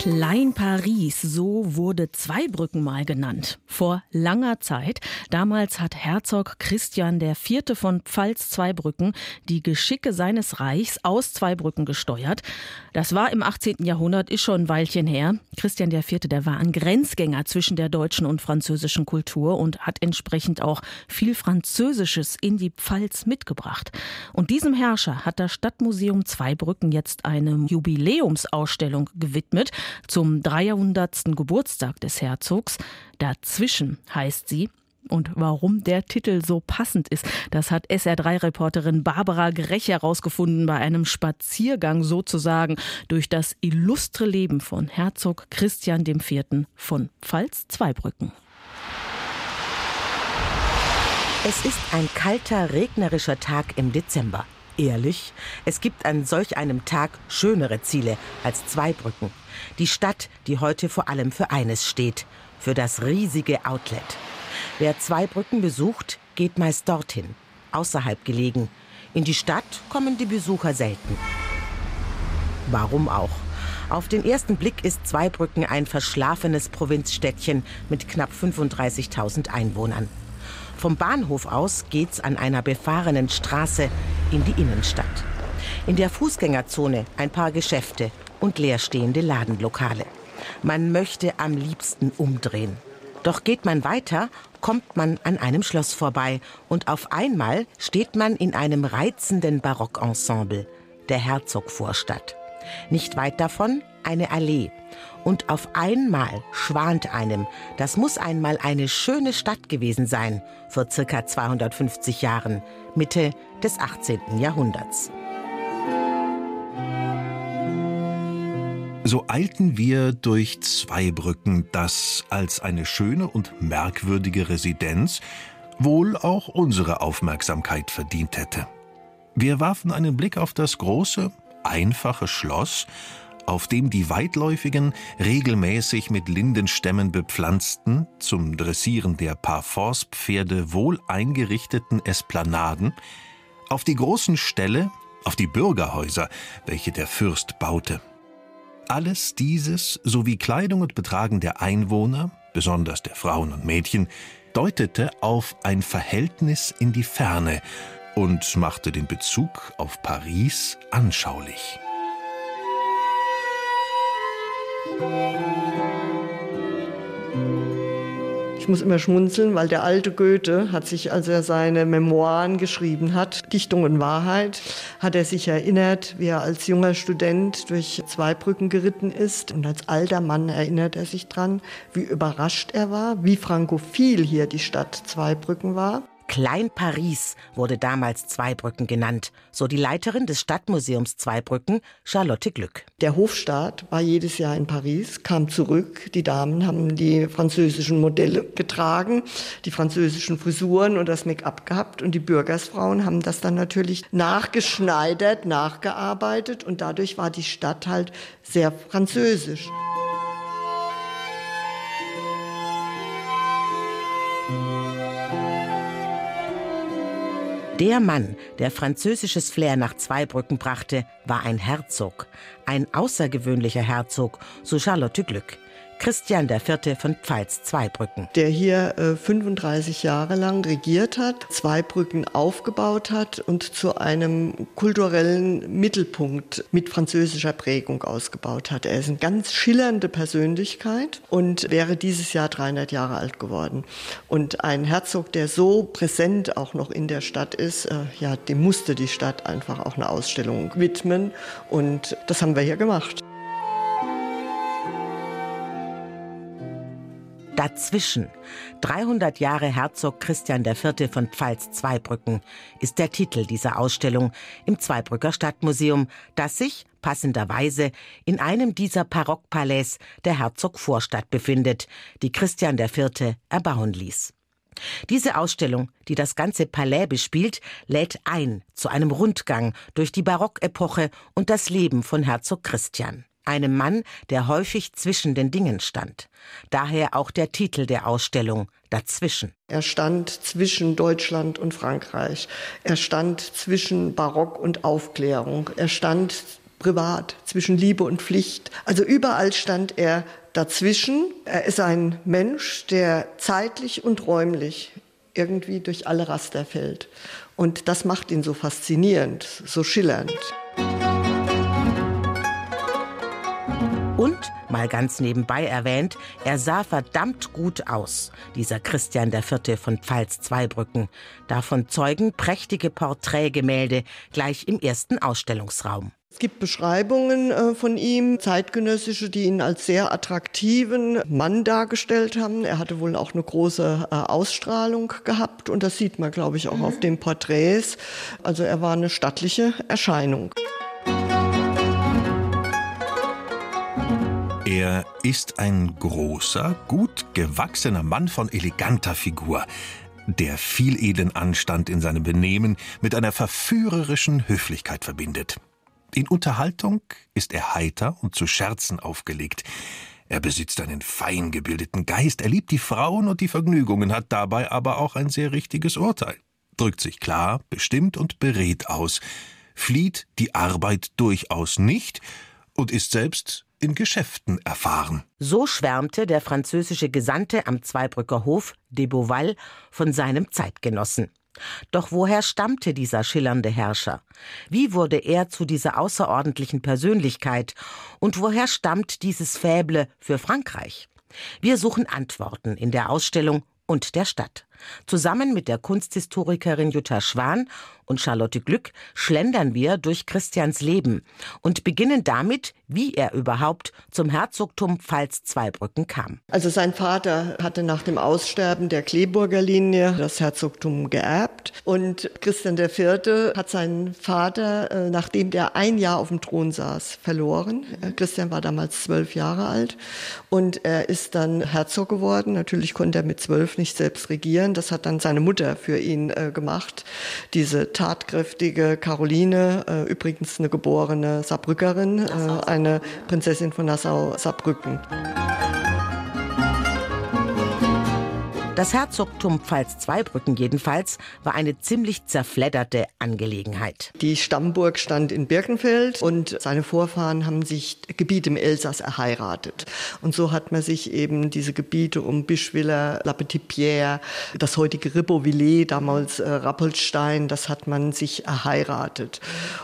Klein Paris, so wurde Zweibrücken mal genannt. Vor langer Zeit. Damals hat Herzog Christian IV. von Pfalz-Zweibrücken die Geschicke seines Reichs aus Zweibrücken gesteuert. Das war im 18. Jahrhundert, ist schon ein Weilchen her. Christian IV., der war ein Grenzgänger zwischen der deutschen und französischen Kultur und hat entsprechend auch viel Französisches in die Pfalz mitgebracht. Und diesem Herrscher hat das Stadtmuseum Zweibrücken jetzt eine Jubiläumsausstellung gewidmet zum 300. Geburtstag des Herzogs. Dazwischen heißt sie. Und warum der Titel so passend ist, das hat SR3-Reporterin Barbara Grech herausgefunden bei einem Spaziergang sozusagen durch das illustre Leben von Herzog Christian IV. von Pfalz-Zweibrücken. Es ist ein kalter, regnerischer Tag im Dezember. Ehrlich, es gibt an solch einem Tag schönere Ziele als Zweibrücken. Die Stadt, die heute vor allem für eines steht, für das riesige Outlet. Wer Zweibrücken besucht, geht meist dorthin, außerhalb gelegen. In die Stadt kommen die Besucher selten. Warum auch? Auf den ersten Blick ist Zweibrücken ein verschlafenes Provinzstädtchen mit knapp 35.000 Einwohnern. Vom Bahnhof aus geht's an einer befahrenen Straße in die Innenstadt. In der Fußgängerzone ein paar Geschäfte und leerstehende Ladenlokale. Man möchte am liebsten umdrehen. Doch geht man weiter, kommt man an einem Schloss vorbei und auf einmal steht man in einem reizenden Barockensemble, der Herzogvorstadt. Nicht weit davon eine Allee. Und auf einmal schwant einem, das muss einmal eine schöne Stadt gewesen sein, vor circa 250 Jahren, Mitte des 18. Jahrhunderts. So eilten wir durch Zweibrücken, das als eine schöne und merkwürdige Residenz wohl auch unsere Aufmerksamkeit verdient hätte. Wir warfen einen Blick auf das große, einfache Schloss, auf dem die weitläufigen, regelmäßig mit Lindenstämmen bepflanzten, zum Dressieren der Parforcepferde wohl eingerichteten Esplanaden, auf die großen Ställe, auf die Bürgerhäuser, welche der Fürst baute. Alles dieses sowie Kleidung und Betragen der Einwohner, besonders der Frauen und Mädchen, deutete auf ein Verhältnis in die Ferne und machte den Bezug auf Paris anschaulich. Ich muss immer schmunzeln, weil der alte Goethe hat sich, als er seine Memoiren geschrieben hat, Dichtung und Wahrheit, hat er sich erinnert, wie er als junger Student durch Zweibrücken geritten ist. Und als alter Mann erinnert er sich dran, wie überrascht er war, wie frankophil hier die Stadt Zweibrücken war. Klein Paris wurde damals Zweibrücken genannt, so die Leiterin des Stadtmuseums Zweibrücken, Charlotte Glück. Der Hofstaat war jedes Jahr in Paris, kam zurück. Die Damen haben die französischen Modelle getragen, die französischen Frisuren und das Make-up gehabt. Und die Bürgersfrauen haben das dann natürlich nachgeschneidert, nachgearbeitet. Und dadurch war die Stadt halt sehr französisch. Der Mann, der französisches Flair nach Zweibrücken brachte, war ein Herzog. Ein außergewöhnlicher Herzog, so Charlotte Glück. Christian IV. von Pfalz-Zweibrücken. Der hier äh, 35 Jahre lang regiert hat, Zweibrücken aufgebaut hat und zu einem kulturellen Mittelpunkt mit französischer Prägung ausgebaut hat. Er ist eine ganz schillernde Persönlichkeit und wäre dieses Jahr 300 Jahre alt geworden. Und ein Herzog, der so präsent auch noch in der Stadt ist, äh, ja, dem musste die Stadt einfach auch eine Ausstellung widmen. Und das haben wir hier gemacht. Dazwischen, 300 Jahre Herzog Christian IV. von Pfalz-Zweibrücken, ist der Titel dieser Ausstellung im Zweibrücker Stadtmuseum, das sich, passenderweise, in einem dieser Barockpalais der Herzogvorstadt befindet, die Christian IV. erbauen ließ. Diese Ausstellung, die das ganze Palais bespielt, lädt ein zu einem Rundgang durch die Barockepoche und das Leben von Herzog Christian. Einem Mann, der häufig zwischen den Dingen stand. Daher auch der Titel der Ausstellung Dazwischen. Er stand zwischen Deutschland und Frankreich. Er stand zwischen Barock und Aufklärung. Er stand privat zwischen Liebe und Pflicht. Also überall stand er dazwischen. Er ist ein Mensch, der zeitlich und räumlich irgendwie durch alle Raster fällt. Und das macht ihn so faszinierend, so schillernd. Mal ganz nebenbei erwähnt, er sah verdammt gut aus, dieser Christian IV. von Pfalz-Zweibrücken. Davon zeugen prächtige Porträtgemälde gleich im ersten Ausstellungsraum. Es gibt Beschreibungen äh, von ihm, zeitgenössische, die ihn als sehr attraktiven Mann dargestellt haben. Er hatte wohl auch eine große äh, Ausstrahlung gehabt und das sieht man, glaube ich, auch mhm. auf den Porträts. Also er war eine stattliche Erscheinung. Er ist ein großer, gut gewachsener Mann von eleganter Figur, der viel edlen Anstand in seinem Benehmen mit einer verführerischen Höflichkeit verbindet. In Unterhaltung ist er heiter und zu Scherzen aufgelegt. Er besitzt einen fein gebildeten Geist, er liebt die Frauen und die Vergnügungen, hat dabei aber auch ein sehr richtiges Urteil, drückt sich klar, bestimmt und berät aus, flieht die Arbeit durchaus nicht und ist selbst in Geschäften erfahren. So schwärmte der französische Gesandte am Zweibrücker Hof, de Beauval, von seinem Zeitgenossen. Doch woher stammte dieser schillernde Herrscher? Wie wurde er zu dieser außerordentlichen Persönlichkeit? Und woher stammt dieses Fäble für Frankreich? Wir suchen Antworten in der Ausstellung und der Stadt. Zusammen mit der Kunsthistorikerin Jutta Schwan und Charlotte Glück schlendern wir durch Christians Leben und beginnen damit, wie er überhaupt zum Herzogtum Pfalz-Zweibrücken kam. Also sein Vater hatte nach dem Aussterben der Kleeburger Linie das Herzogtum geerbt und Christian IV. hat seinen Vater, äh, nachdem der ein Jahr auf dem Thron saß, verloren. Äh, Christian war damals zwölf Jahre alt und er ist dann Herzog geworden. Natürlich konnte er mit zwölf nicht selbst regieren Kindern. Das hat dann seine Mutter für ihn äh, gemacht. Diese tatkräftige Caroline, äh, übrigens eine geborene Saarbrückerin, äh, eine Prinzessin von Nassau-Saarbrücken. Das Herzogtum Pfalz-Zweibrücken jedenfalls war eine ziemlich zerfledderte Angelegenheit. Die Stammburg stand in Birkenfeld und seine Vorfahren haben sich Gebiete im Elsass erheiratet. Und so hat man sich eben diese Gebiete um Bischwiller, La Petite-Pierre, das heutige Ribeauvillers, damals äh, Rappelstein, das hat man sich erheiratet.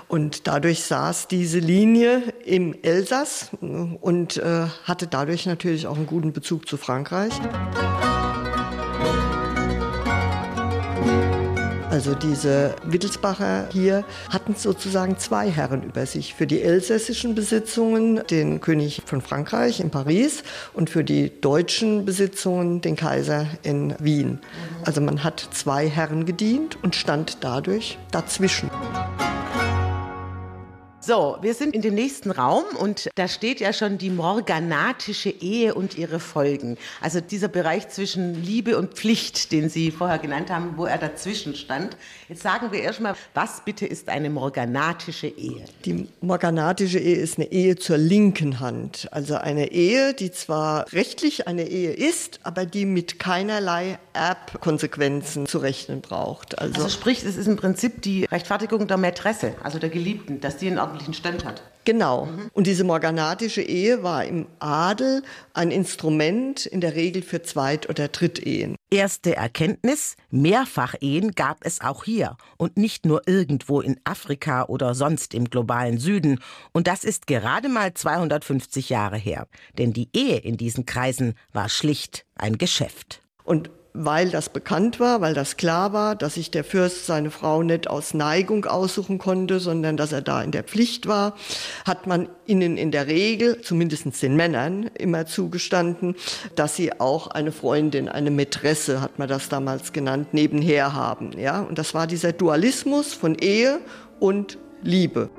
Und dadurch saß diese Linie im Elsass und äh, hatte dadurch natürlich auch einen guten Bezug zu Frankreich. Also diese Wittelsbacher hier hatten sozusagen zwei Herren über sich. Für die elsässischen Besitzungen den König von Frankreich in Paris und für die deutschen Besitzungen den Kaiser in Wien. Also man hat zwei Herren gedient und stand dadurch dazwischen. So, wir sind in dem nächsten Raum und da steht ja schon die morganatische Ehe und ihre Folgen. Also dieser Bereich zwischen Liebe und Pflicht, den Sie vorher genannt haben, wo er dazwischen stand. Jetzt sagen wir erstmal, was bitte ist eine morganatische Ehe? Die morganatische Ehe ist eine Ehe zur linken Hand. Also eine Ehe, die zwar rechtlich eine Ehe ist, aber die mit keinerlei Erbkonsequenzen zu rechnen braucht. Also, also sprich, es ist im Prinzip die Rechtfertigung der Mätresse, also der Geliebten, dass die in ordentlichen Stand hat. Genau. Mhm. Und diese morganatische Ehe war im Adel ein Instrument in der Regel für Zweit- oder Drittehen. Erste Erkenntnis, Mehrfachehen gab es auch hier und nicht nur irgendwo in Afrika oder sonst im globalen Süden. Und das ist gerade mal 250 Jahre her. Denn die Ehe in diesen Kreisen war schlicht ein Geschäft. Und weil das bekannt war, weil das klar war, dass sich der Fürst seine Frau nicht aus Neigung aussuchen konnte, sondern dass er da in der Pflicht war, hat man ihnen in der Regel, zumindest den Männern, immer zugestanden, dass sie auch eine Freundin, eine Mätresse, hat man das damals genannt, nebenher haben. Ja? Und das war dieser Dualismus von Ehe und Liebe.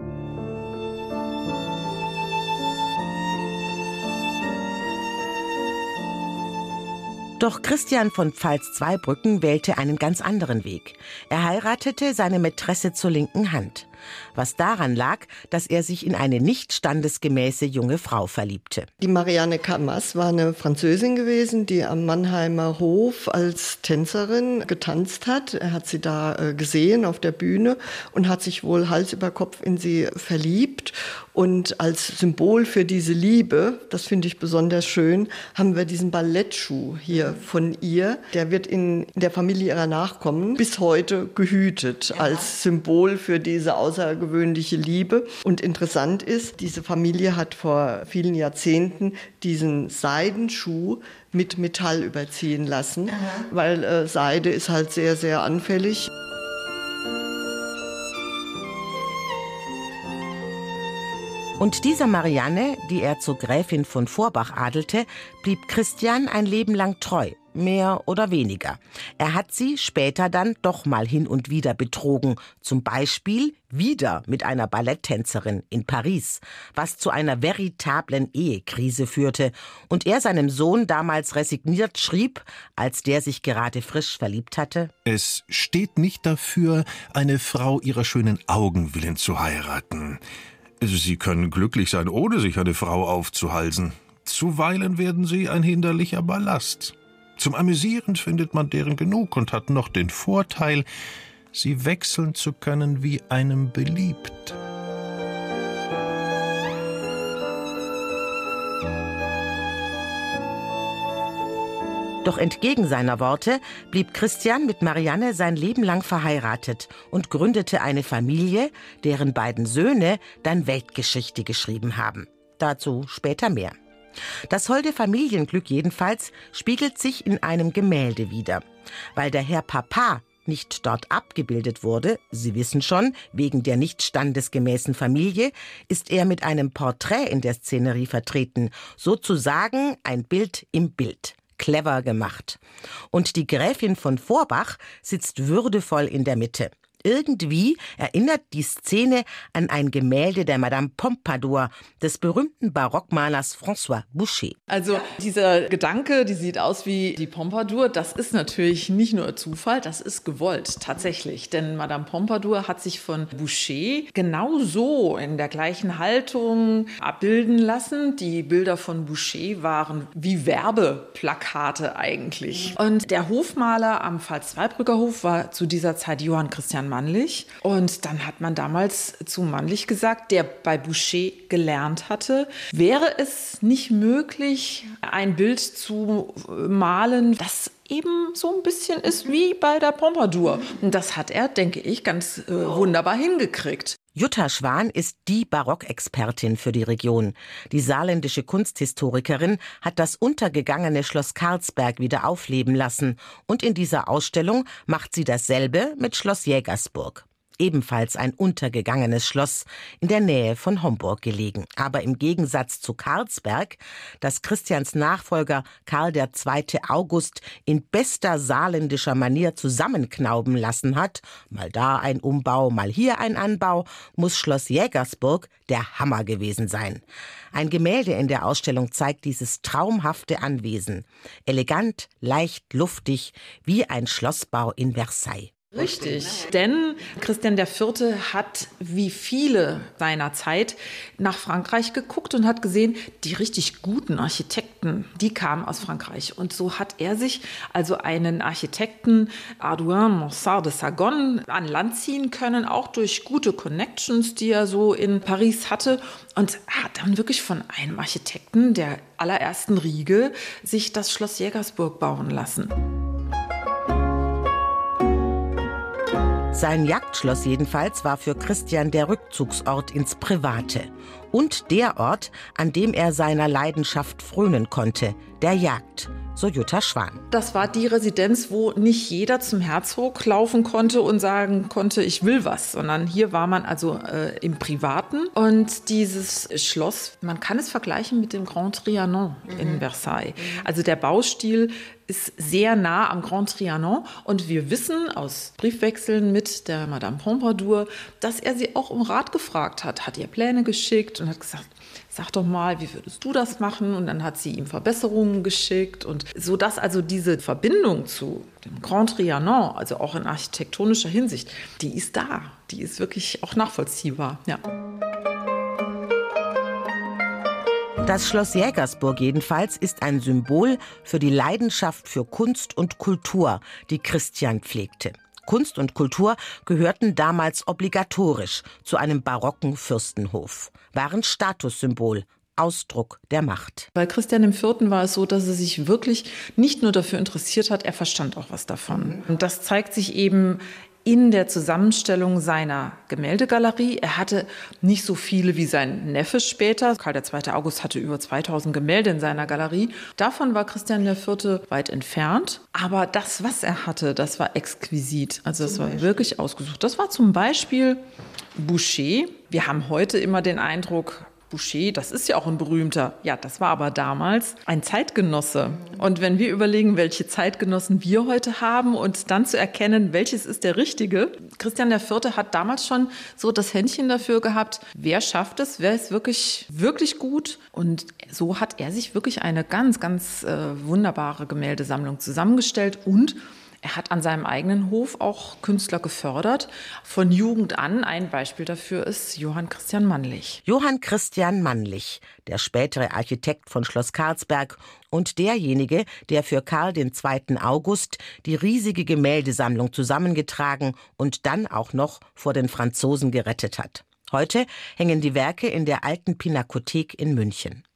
Doch Christian von Pfalz-Zweibrücken wählte einen ganz anderen Weg. Er heiratete seine Mätresse zur linken Hand. Was daran lag, dass er sich in eine nicht standesgemäße junge Frau verliebte. Die Marianne Camas war eine Französin gewesen, die am Mannheimer Hof als Tänzerin getanzt hat. Er hat sie da äh, gesehen auf der Bühne und hat sich wohl Hals über Kopf in sie verliebt. Und als Symbol für diese Liebe, das finde ich besonders schön, haben wir diesen Ballettschuh hier von ihr. Der wird in der Familie ihrer Nachkommen bis heute gehütet ja. als Symbol für diese außergewöhnliche Liebe. Und interessant ist, diese Familie hat vor vielen Jahrzehnten diesen Seidenschuh mit Metall überziehen lassen, Aha. weil äh, Seide ist halt sehr, sehr anfällig. Und dieser Marianne, die er zur Gräfin von Vorbach adelte, blieb Christian ein Leben lang treu, mehr oder weniger. Er hat sie später dann doch mal hin und wieder betrogen, zum Beispiel wieder mit einer Balletttänzerin in Paris, was zu einer veritablen Ehekrise führte und er seinem Sohn damals resigniert schrieb, als der sich gerade frisch verliebt hatte. Es steht nicht dafür, eine Frau ihrer schönen Augen willen zu heiraten. Sie können glücklich sein, ohne sich eine Frau aufzuhalsen. Zuweilen werden sie ein hinderlicher Ballast. Zum Amüsieren findet man deren genug und hat noch den Vorteil, sie wechseln zu können, wie einem beliebt. Doch entgegen seiner Worte blieb Christian mit Marianne sein Leben lang verheiratet und gründete eine Familie, deren beiden Söhne dann Weltgeschichte geschrieben haben. Dazu später mehr. Das holde Familienglück jedenfalls spiegelt sich in einem Gemälde wider. Weil der Herr Papa nicht dort abgebildet wurde, Sie wissen schon, wegen der nicht standesgemäßen Familie, ist er mit einem Porträt in der Szenerie vertreten, sozusagen ein Bild im Bild clever gemacht. Und die Gräfin von Vorbach sitzt würdevoll in der Mitte. Irgendwie erinnert die Szene an ein Gemälde der Madame Pompadour des berühmten Barockmalers François Boucher. Also dieser Gedanke, die sieht aus wie die Pompadour, das ist natürlich nicht nur Zufall, das ist gewollt tatsächlich. Denn Madame Pompadour hat sich von Boucher genau so in der gleichen Haltung abbilden lassen. Die Bilder von Boucher waren wie Werbeplakate eigentlich. Und der Hofmaler am Pfalz-Zweibrücker Hof war zu dieser Zeit Johann Christian Mannlich. Und dann hat man damals zu Mannlich gesagt, der bei Boucher gelernt hatte, wäre es nicht möglich, ein Bild zu malen, das eben so ein bisschen ist wie bei der Pompadour. Und das hat er, denke ich, ganz äh, wunderbar hingekriegt. Jutta Schwan ist die Barockexpertin für die Region. Die saarländische Kunsthistorikerin hat das untergegangene Schloss Karlsberg wieder aufleben lassen und in dieser Ausstellung macht sie dasselbe mit Schloss Jägersburg ebenfalls ein untergegangenes Schloss in der Nähe von Homburg gelegen. Aber im Gegensatz zu Karlsberg, das Christians Nachfolger Karl II. August in bester saarländischer Manier zusammenknauben lassen hat, mal da ein Umbau, mal hier ein Anbau, muss Schloss Jägersburg der Hammer gewesen sein. Ein Gemälde in der Ausstellung zeigt dieses traumhafte Anwesen. Elegant, leicht, luftig, wie ein Schlossbau in Versailles. Richtig, denn Christian IV. hat wie viele seiner Zeit nach Frankreich geguckt und hat gesehen, die richtig guten Architekten, die kamen aus Frankreich. Und so hat er sich also einen Architekten, Ardouin Monsard de Sagon, an Land ziehen können, auch durch gute Connections, die er so in Paris hatte. Und hat dann wirklich von einem Architekten der allerersten Riege sich das Schloss Jägersburg bauen lassen. Sein Jagdschloss jedenfalls war für Christian der Rückzugsort ins Private. Und der Ort, an dem er seiner Leidenschaft frönen konnte, der Jagd so Jutta Schwan. Das war die Residenz, wo nicht jeder zum Herzog laufen konnte und sagen konnte, ich will was, sondern hier war man also äh, im Privaten. Und dieses Schloss, man kann es vergleichen mit dem Grand Trianon mhm. in Versailles. Also der Baustil ist sehr nah am Grand Trianon und wir wissen aus Briefwechseln mit der Madame Pompadour, dass er sie auch um Rat gefragt hat, hat ihr Pläne geschickt und hat gesagt, sag doch mal, wie würdest du das machen? Und dann hat sie ihm Verbesserungen geschickt und so dass also diese Verbindung zu dem Grand Trianon, also auch in architektonischer Hinsicht, die ist da, die ist wirklich auch nachvollziehbar. Ja. Das Schloss Jägersburg jedenfalls ist ein Symbol für die Leidenschaft für Kunst und Kultur, die Christian pflegte. Kunst und Kultur gehörten damals obligatorisch zu einem barocken Fürstenhof, waren Statussymbol, Ausdruck der Macht. Bei Christian IV. war es so, dass er sich wirklich nicht nur dafür interessiert hat, er verstand auch was davon. Und das zeigt sich eben in der Zusammenstellung seiner Gemäldegalerie. Er hatte nicht so viele wie sein Neffe später. Karl II. August hatte über 2000 Gemälde in seiner Galerie. Davon war Christian IV. weit entfernt. Aber das, was er hatte, das war exquisit. Also das war wirklich ausgesucht. Das war zum Beispiel Boucher. Wir haben heute immer den Eindruck, Boucher, das ist ja auch ein berühmter. Ja, das war aber damals ein Zeitgenosse. Und wenn wir überlegen, welche Zeitgenossen wir heute haben und dann zu erkennen, welches ist der richtige. Christian IV. hat damals schon so das Händchen dafür gehabt, wer schafft es, wer ist wirklich, wirklich gut. Und so hat er sich wirklich eine ganz, ganz äh, wunderbare Gemäldesammlung zusammengestellt und er hat an seinem eigenen Hof auch Künstler gefördert. Von Jugend an ein Beispiel dafür ist Johann Christian Mannlich. Johann Christian Mannlich, der spätere Architekt von Schloss Karlsberg und derjenige, der für Karl II. August die riesige Gemäldesammlung zusammengetragen und dann auch noch vor den Franzosen gerettet hat. Heute hängen die Werke in der alten Pinakothek in München.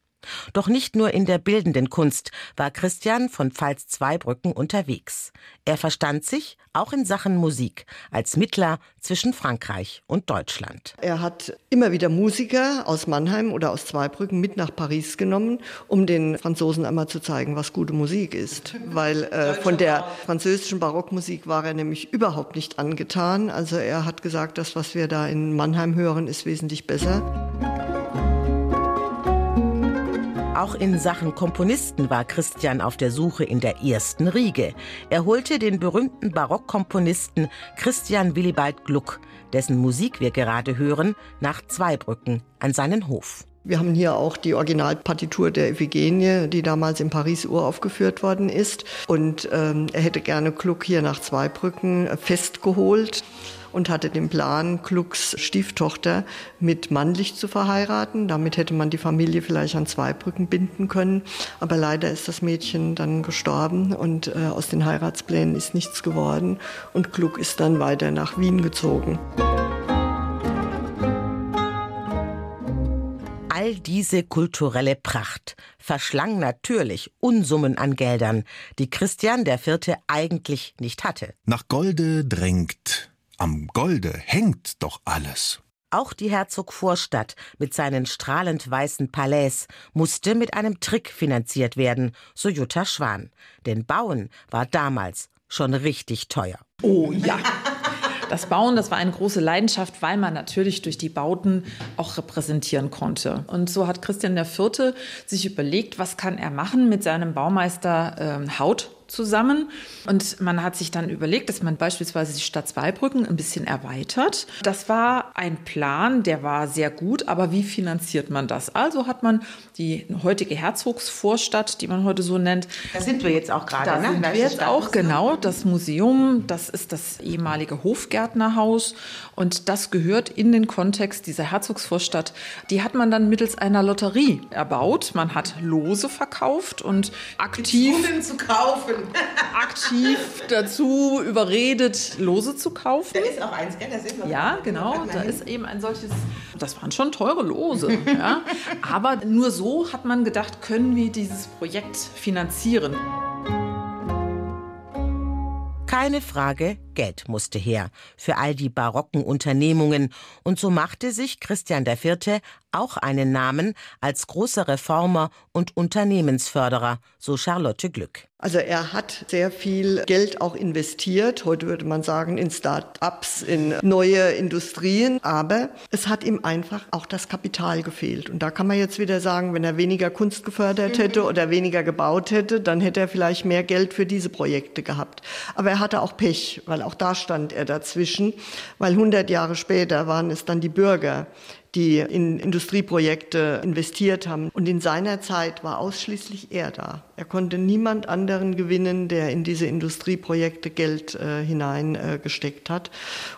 Doch nicht nur in der bildenden Kunst war Christian von Pfalz-Zweibrücken unterwegs. Er verstand sich auch in Sachen Musik als Mittler zwischen Frankreich und Deutschland. Er hat immer wieder Musiker aus Mannheim oder aus Zweibrücken mit nach Paris genommen, um den Franzosen einmal zu zeigen, was gute Musik ist. Weil äh, von der französischen Barockmusik war er nämlich überhaupt nicht angetan. Also er hat gesagt, das, was wir da in Mannheim hören, ist wesentlich besser. Auch in Sachen Komponisten war Christian auf der Suche in der ersten Riege. Er holte den berühmten Barockkomponisten Christian Willibald Gluck, dessen Musik wir gerade hören, nach Zweibrücken an seinen Hof. Wir haben hier auch die Originalpartitur der Iphigenie, die damals in Paris uraufgeführt worden ist. Und ähm, er hätte gerne Gluck hier nach Zweibrücken festgeholt und hatte den Plan, Glucks Stieftochter mit Mannlich zu verheiraten. Damit hätte man die Familie vielleicht an Zweibrücken binden können. Aber leider ist das Mädchen dann gestorben und äh, aus den Heiratsplänen ist nichts geworden. Und Gluck ist dann weiter nach Wien gezogen. All diese kulturelle Pracht verschlang natürlich Unsummen an Geldern, die Christian IV. eigentlich nicht hatte. Nach Golde drängt am Golde hängt doch alles. Auch die Herzogvorstadt mit seinen strahlend weißen Palais musste mit einem Trick finanziert werden, so Jutta Schwan. Denn Bauen war damals schon richtig teuer. Oh ja. Das Bauen, das war eine große Leidenschaft, weil man natürlich durch die Bauten auch repräsentieren konnte. Und so hat Christian IV. sich überlegt, was kann er machen mit seinem Baumeister äh, Haut zusammen. Und man hat sich dann überlegt, dass man beispielsweise die Stadt Zweibrücken ein bisschen erweitert. Das war ein Plan, der war sehr gut, aber wie finanziert man das? Also hat man die heutige Herzogsvorstadt, die man heute so nennt. Da sind wir jetzt auch gerade. Da ne? sind wir jetzt auch, genau. Das Museum, das ist das ehemalige Hofgärtnerhaus und das gehört in den Kontext dieser Herzogsvorstadt. Die hat man dann mittels einer Lotterie erbaut. Man hat Lose verkauft und aktiv zu kaufen aktiv dazu überredet, Lose zu kaufen. Da ist auch eins, gell? Da sind wir ja, genau. Da ist eben ein solches. Das waren schon teure Lose. ja. Aber nur so hat man gedacht, können wir dieses Projekt finanzieren. Keine Frage, Geld musste her für all die barocken Unternehmungen, und so machte sich Christian IV. Auch einen Namen als großer Reformer und Unternehmensförderer, so Charlotte Glück. Also er hat sehr viel Geld auch investiert, heute würde man sagen in Start-ups, in neue Industrien, aber es hat ihm einfach auch das Kapital gefehlt. Und da kann man jetzt wieder sagen, wenn er weniger Kunst gefördert hätte oder weniger gebaut hätte, dann hätte er vielleicht mehr Geld für diese Projekte gehabt. Aber er hatte auch Pech, weil auch da stand er dazwischen, weil 100 Jahre später waren es dann die Bürger, die in Industrieprojekte investiert haben. Und in seiner Zeit war ausschließlich er da. Er konnte niemand anderen gewinnen, der in diese Industrieprojekte Geld äh, hineingesteckt äh, hat.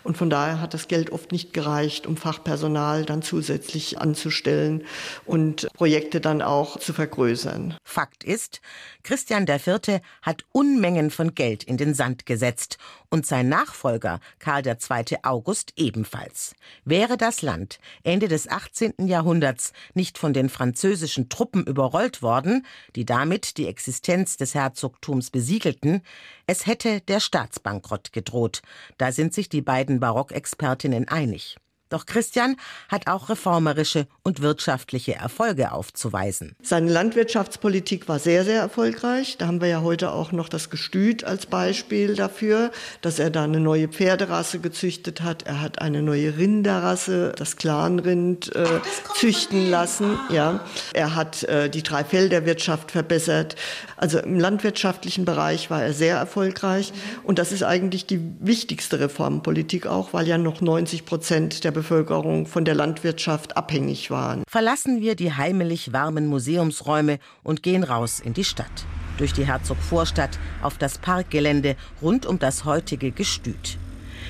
Und von daher hat das Geld oft nicht gereicht, um Fachpersonal dann zusätzlich anzustellen und Projekte dann auch zu vergrößern. Fakt ist, Christian IV. hat Unmengen von Geld in den Sand gesetzt und sein Nachfolger Karl II. August ebenfalls. Wäre das Land Ende des 18. Jahrhunderts nicht von den französischen Truppen überrollt worden, die damit die Existenz des Herzogtums besiegelten, es hätte der Staatsbankrott gedroht. Da sind sich die beiden Barockexpertinnen einig. Doch Christian hat auch reformerische und wirtschaftliche Erfolge aufzuweisen. Seine Landwirtschaftspolitik war sehr, sehr erfolgreich. Da haben wir ja heute auch noch das Gestüt als Beispiel dafür, dass er da eine neue Pferderasse gezüchtet hat. Er hat eine neue Rinderrasse, das Clanrind, äh, züchten lassen. Ja. Er hat äh, die Dreifelderwirtschaft verbessert. Also im landwirtschaftlichen Bereich war er sehr erfolgreich. Und das ist eigentlich die wichtigste Reformpolitik auch, weil ja noch 90 Prozent der Bevölkerung Bevölkerung von der Landwirtschaft abhängig waren. Verlassen wir die heimelig warmen Museumsräume und gehen raus in die Stadt. Durch die Herzogvorstadt auf das Parkgelände rund um das heutige Gestüt.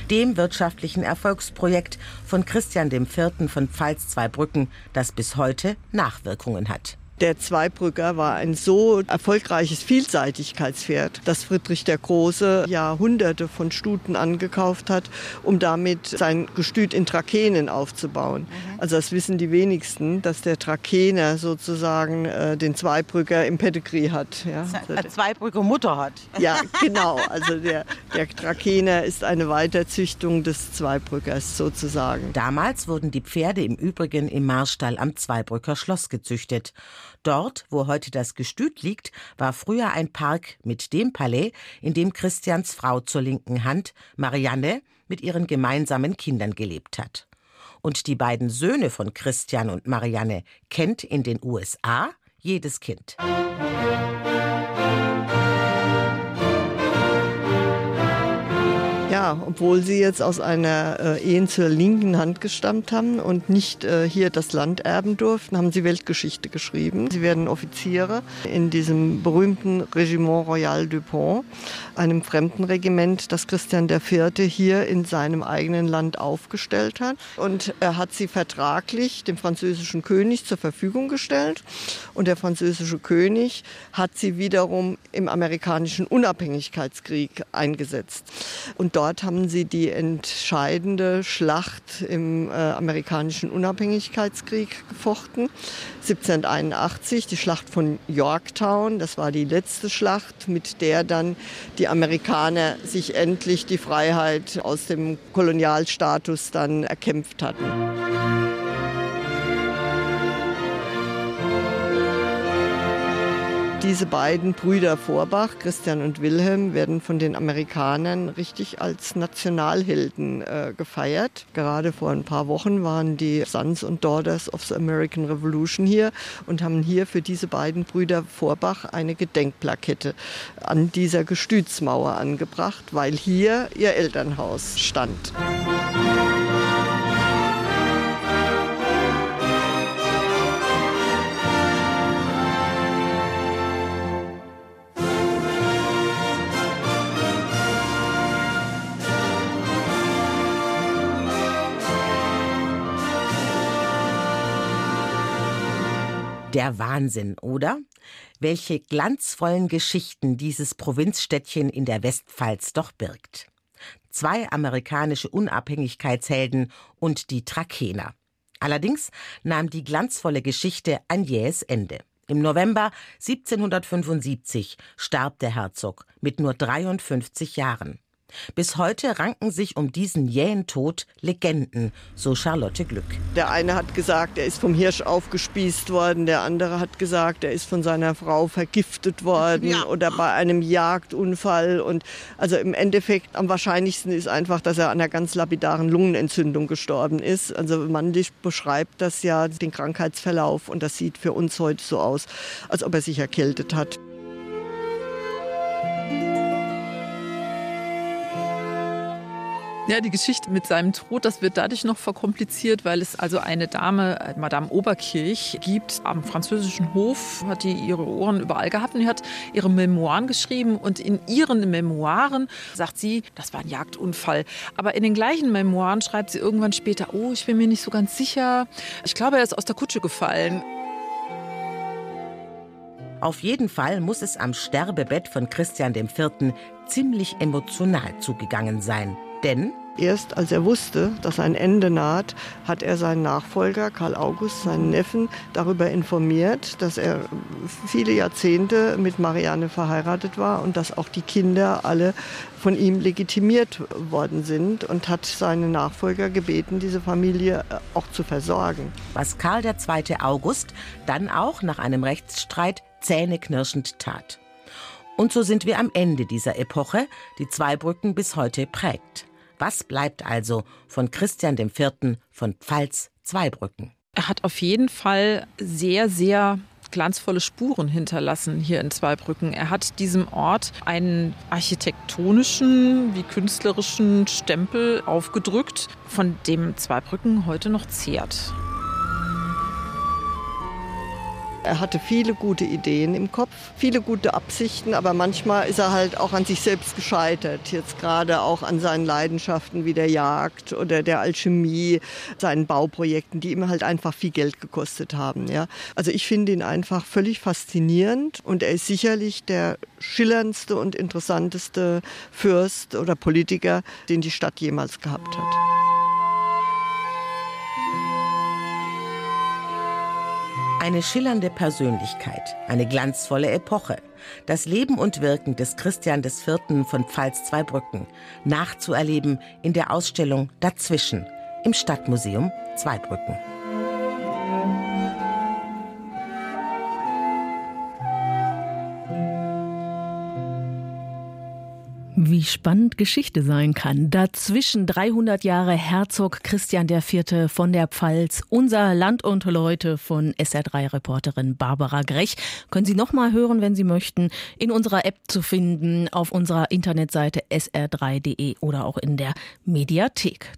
Dem wirtschaftlichen Erfolgsprojekt von Christian IV. von Pfalz-Zweibrücken, das bis heute Nachwirkungen hat. Der Zweibrücker war ein so erfolgreiches Vielseitigkeitspferd, dass Friedrich der Große Jahrhunderte von Stuten angekauft hat, um damit sein Gestüt in Trakehnen aufzubauen. Mhm. Also das wissen die wenigsten, dass der Trakener sozusagen äh, den Zweibrücker im Pedigree hat. Ja. Eine Zweibrücker Mutter hat. Ja, genau. Also der, der Trakener ist eine Weiterzüchtung des Zweibrückers sozusagen. Damals wurden die Pferde im Übrigen im Marstall am Zweibrücker Schloss gezüchtet. Dort, wo heute das Gestüt liegt, war früher ein Park mit dem Palais, in dem Christians Frau zur linken Hand, Marianne, mit ihren gemeinsamen Kindern gelebt hat. Und die beiden Söhne von Christian und Marianne kennt in den USA jedes Kind. Obwohl sie jetzt aus einer äh, Ehen zur linken Hand gestammt haben und nicht äh, hier das Land erben durften, haben sie Weltgeschichte geschrieben. Sie werden Offiziere in diesem berühmten Regiment Royal Dupont, einem Fremdenregiment, das Christian IV. hier in seinem eigenen Land aufgestellt hat. Und er hat sie vertraglich dem französischen König zur Verfügung gestellt. Und der französische König hat sie wiederum im amerikanischen Unabhängigkeitskrieg eingesetzt. Und dort haben sie die entscheidende Schlacht im äh, amerikanischen Unabhängigkeitskrieg gefochten. 1781, die Schlacht von Yorktown, das war die letzte Schlacht, mit der dann die Amerikaner sich endlich die Freiheit aus dem Kolonialstatus dann erkämpft hatten. Diese beiden Brüder Vorbach, Christian und Wilhelm, werden von den Amerikanern richtig als Nationalhelden äh, gefeiert. Gerade vor ein paar Wochen waren die Sons und Daughters of the American Revolution hier und haben hier für diese beiden Brüder Vorbach eine Gedenkplakette an dieser Gestütsmauer angebracht, weil hier ihr Elternhaus stand. Der Wahnsinn, oder? Welche glanzvollen Geschichten dieses Provinzstädtchen in der Westpfalz doch birgt. Zwei amerikanische Unabhängigkeitshelden und die Trakener. Allerdings nahm die glanzvolle Geschichte ein jähes Ende. Im November 1775 starb der Herzog mit nur 53 Jahren. Bis heute ranken sich um diesen jähen Tod Legenden, so Charlotte Glück. Der eine hat gesagt, er ist vom Hirsch aufgespießt worden, der andere hat gesagt, er ist von seiner Frau vergiftet worden ja. oder bei einem Jagdunfall. Und also im Endeffekt am wahrscheinlichsten ist einfach, dass er an einer ganz lapidaren Lungenentzündung gestorben ist. Also Mandlich beschreibt das ja den Krankheitsverlauf und das sieht für uns heute so aus, als ob er sich erkältet hat. Ja, die Geschichte mit seinem Tod, das wird dadurch noch verkompliziert, weil es also eine Dame, äh, Madame Oberkirch, gibt am französischen Hof, hat die ihre Ohren überall gehabt und die hat ihre Memoiren geschrieben und in ihren Memoiren sagt sie, das war ein Jagdunfall. Aber in den gleichen Memoiren schreibt sie irgendwann später, oh, ich bin mir nicht so ganz sicher. Ich glaube, er ist aus der Kutsche gefallen. Auf jeden Fall muss es am Sterbebett von Christian IV. ziemlich emotional zugegangen sein. Denn Erst als er wusste, dass ein Ende naht, hat er seinen Nachfolger Karl August, seinen Neffen, darüber informiert, dass er viele Jahrzehnte mit Marianne verheiratet war und dass auch die Kinder alle von ihm legitimiert worden sind und hat seine Nachfolger gebeten, diese Familie äh, auch zu versorgen. Was Karl II. August dann auch nach einem Rechtsstreit zähneknirschend tat. Und so sind wir am Ende dieser Epoche, die Zweibrücken bis heute prägt. Was bleibt also von Christian IV. von Pfalz-Zweibrücken? Er hat auf jeden Fall sehr, sehr glanzvolle Spuren hinterlassen hier in Zweibrücken. Er hat diesem Ort einen architektonischen wie künstlerischen Stempel aufgedrückt, von dem Zweibrücken heute noch zehrt. Er hatte viele gute Ideen im Kopf, viele gute Absichten, aber manchmal ist er halt auch an sich selbst gescheitert. Jetzt gerade auch an seinen Leidenschaften wie der Jagd oder der Alchemie, seinen Bauprojekten, die ihm halt einfach viel Geld gekostet haben. Ja. Also ich finde ihn einfach völlig faszinierend und er ist sicherlich der schillerndste und interessanteste Fürst oder Politiker, den die Stadt jemals gehabt hat. Eine schillernde Persönlichkeit, eine glanzvolle Epoche. Das Leben und Wirken des Christian IV. von Pfalz-Zweibrücken nachzuerleben in der Ausstellung Dazwischen im Stadtmuseum Zweibrücken. Wie spannend Geschichte sein kann. Dazwischen 300 Jahre Herzog Christian IV. von der Pfalz, unser Land und Leute von SR3-Reporterin Barbara Grech. Können Sie noch mal hören, wenn Sie möchten, in unserer App zu finden, auf unserer Internetseite sr3.de oder auch in der Mediathek.